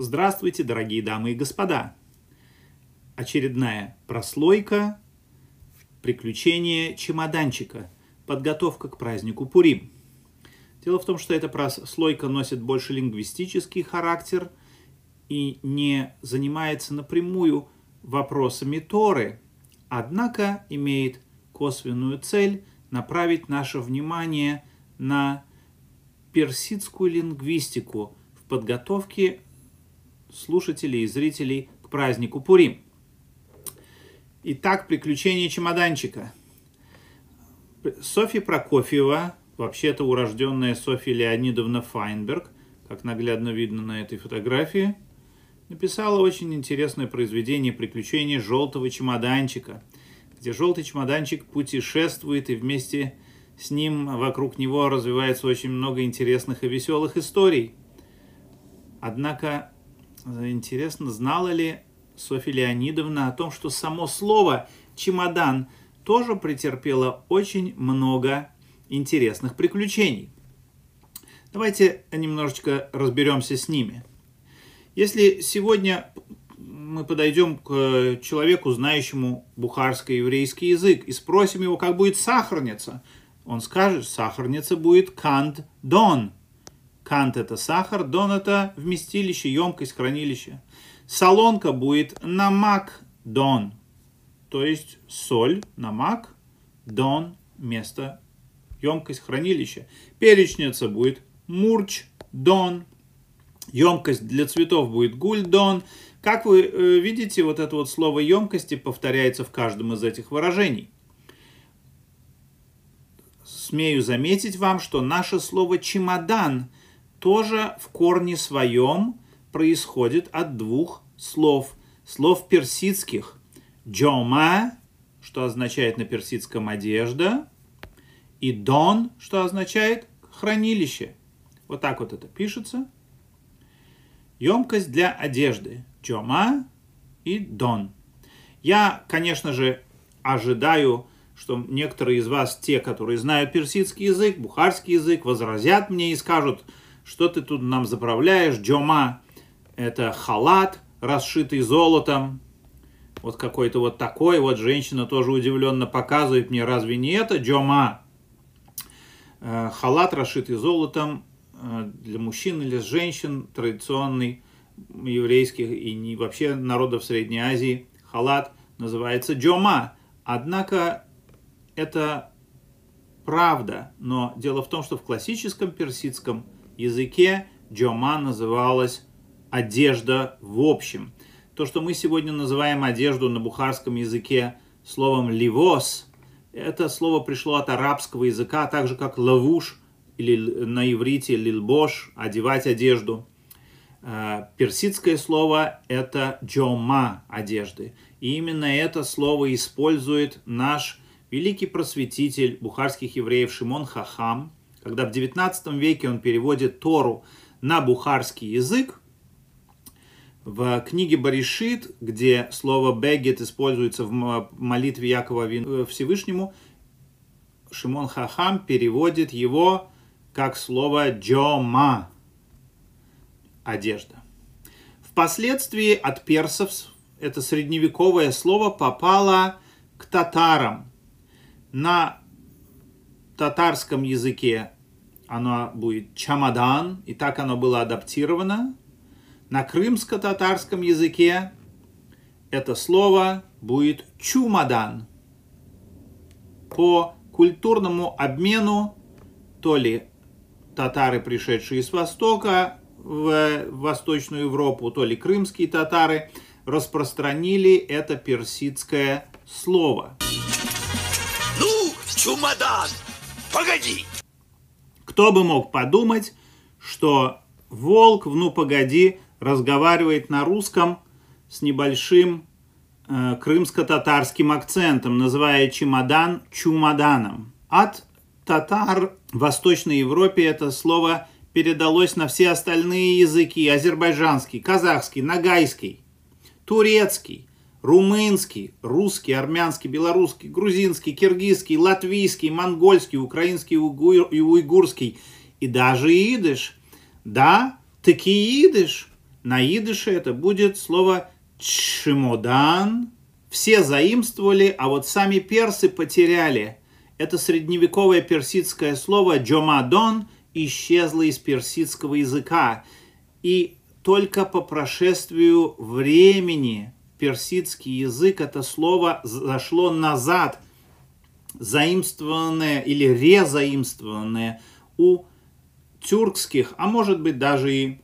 Здравствуйте, дорогие дамы и господа! Очередная прослойка «Приключения чемоданчика. Подготовка к празднику Пурим». Дело в том, что эта прослойка носит больше лингвистический характер и не занимается напрямую вопросами Торы, однако имеет косвенную цель направить наше внимание на персидскую лингвистику в подготовке слушателей и зрителей к празднику Пурим. Итак, приключения чемоданчика. Софья Прокофьева, вообще-то урожденная Софья Леонидовна Файнберг, как наглядно видно на этой фотографии, написала очень интересное произведение «Приключения желтого чемоданчика», где желтый чемоданчик путешествует и вместе с ним вокруг него развивается очень много интересных и веселых историй. Однако интересно, знала ли Софья Леонидовна о том, что само слово «чемодан» тоже претерпело очень много интересных приключений. Давайте немножечко разберемся с ними. Если сегодня мы подойдем к человеку, знающему бухарско-еврейский язык, и спросим его, как будет сахарница, он скажет, сахарница будет кант дон. Кант – это сахар, дон – это вместилище, емкость, хранилище. Солонка будет намак дон, то есть соль, намак, дон – место, емкость, хранилище. Перечница будет мурч, дон, емкость для цветов будет гульдон. Как вы э, видите, вот это вот слово емкости повторяется в каждом из этих выражений. Смею заметить вам, что наше слово чемодан тоже в корне своем происходит от двух слов. Слов персидских. Джома, что означает на персидском одежда, и дон, что означает хранилище. Вот так вот это пишется. Емкость для одежды. Джома и дон. Я, конечно же, ожидаю, что некоторые из вас, те, которые знают персидский язык, бухарский язык, возразят мне и скажут – что ты тут нам заправляешь? Джома – это халат, расшитый золотом. Вот какой-то вот такой. Вот женщина тоже удивленно показывает мне, разве не это Джома? Э, халат, расшитый золотом э, для мужчин или женщин, традиционный еврейских и не вообще народов Средней Азии. Халат называется джома. Однако это правда, но дело в том, что в классическом персидском – языке джома называлась одежда в общем. То, что мы сегодня называем одежду на бухарском языке словом «ливос», это слово пришло от арабского языка, так же как «лавуш» или на иврите «лилбош» – «одевать одежду». Э, персидское слово – это «джома» – одежды. И именно это слово использует наш великий просветитель бухарских евреев Шимон Хахам – когда в 19 веке он переводит Тору на бухарский язык, в книге Баришит, где слово «бегет» используется в молитве Якова э, Всевышнему, Шимон Хахам переводит его как слово «джома» – одежда. Впоследствии от персов это средневековое слово попало к татарам. На татарском языке оно будет чамадан, и так оно было адаптировано. На крымско-татарском языке это слово будет чумадан. По культурному обмену то ли татары, пришедшие с Востока в Восточную Европу, то ли крымские татары распространили это персидское слово. Ну, чумадан, погоди! Кто бы мог подумать, что волк в «Ну, погоди» разговаривает на русском с небольшим э, крымско-татарским акцентом, называя чемодан чумаданом. От татар в Восточной Европе это слово передалось на все остальные языки – азербайджанский, казахский, нагайский, турецкий, румынский, русский, армянский, белорусский, грузинский, киргизский, латвийский, монгольский, украинский и уйгурский, и даже идыш. Да, таки идыш На идыше это будет слово чемодан. Все заимствовали, а вот сами персы потеряли. Это средневековое персидское слово джомадон исчезло из персидского языка. И только по прошествию времени персидский язык это слово зашло назад, заимствованное или резаимствованное у тюркских, а может быть даже и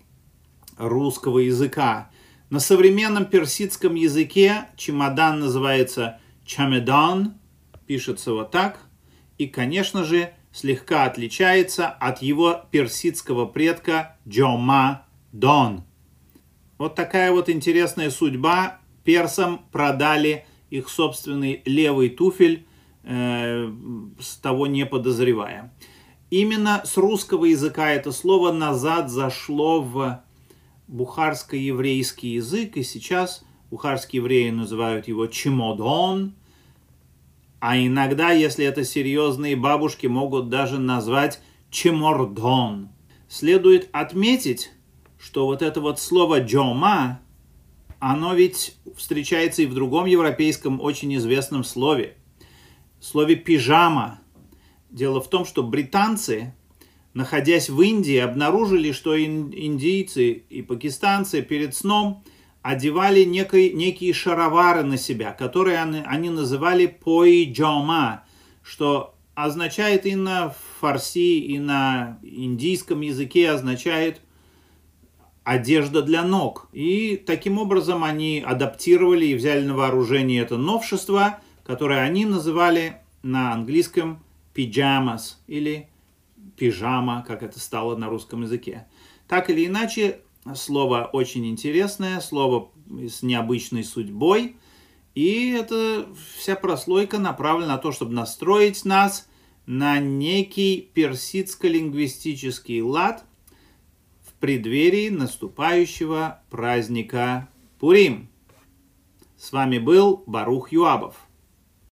русского языка. На современном персидском языке чемодан называется чамедан, пишется вот так, и, конечно же, слегка отличается от его персидского предка Джома Дон. Вот такая вот интересная судьба. Персам продали их собственный левый туфель, э, с того не подозревая. Именно с русского языка это слово назад зашло в бухарско-еврейский язык, и сейчас бухарские евреи называют его чемодон, а иногда, если это серьезные бабушки, могут даже назвать чемордон. Следует отметить, что вот это вот слово «джома», оно ведь встречается и в другом европейском очень известном слове. Слове «пижама». Дело в том, что британцы, находясь в Индии, обнаружили, что индийцы и пакистанцы перед сном одевали некой, некие шаровары на себя, которые они, они называли поиджома, что означает и на фарси, и на индийском языке означает одежда для ног. И таким образом они адаптировали и взяли на вооружение это новшество, которое они называли на английском пиджамас или пижама, как это стало на русском языке. Так или иначе, слово очень интересное, слово с необычной судьбой. И эта вся прослойка направлена на то, чтобы настроить нас на некий персидско-лингвистический лад преддверии наступающего праздника Пурим. С вами был Барух Юабов.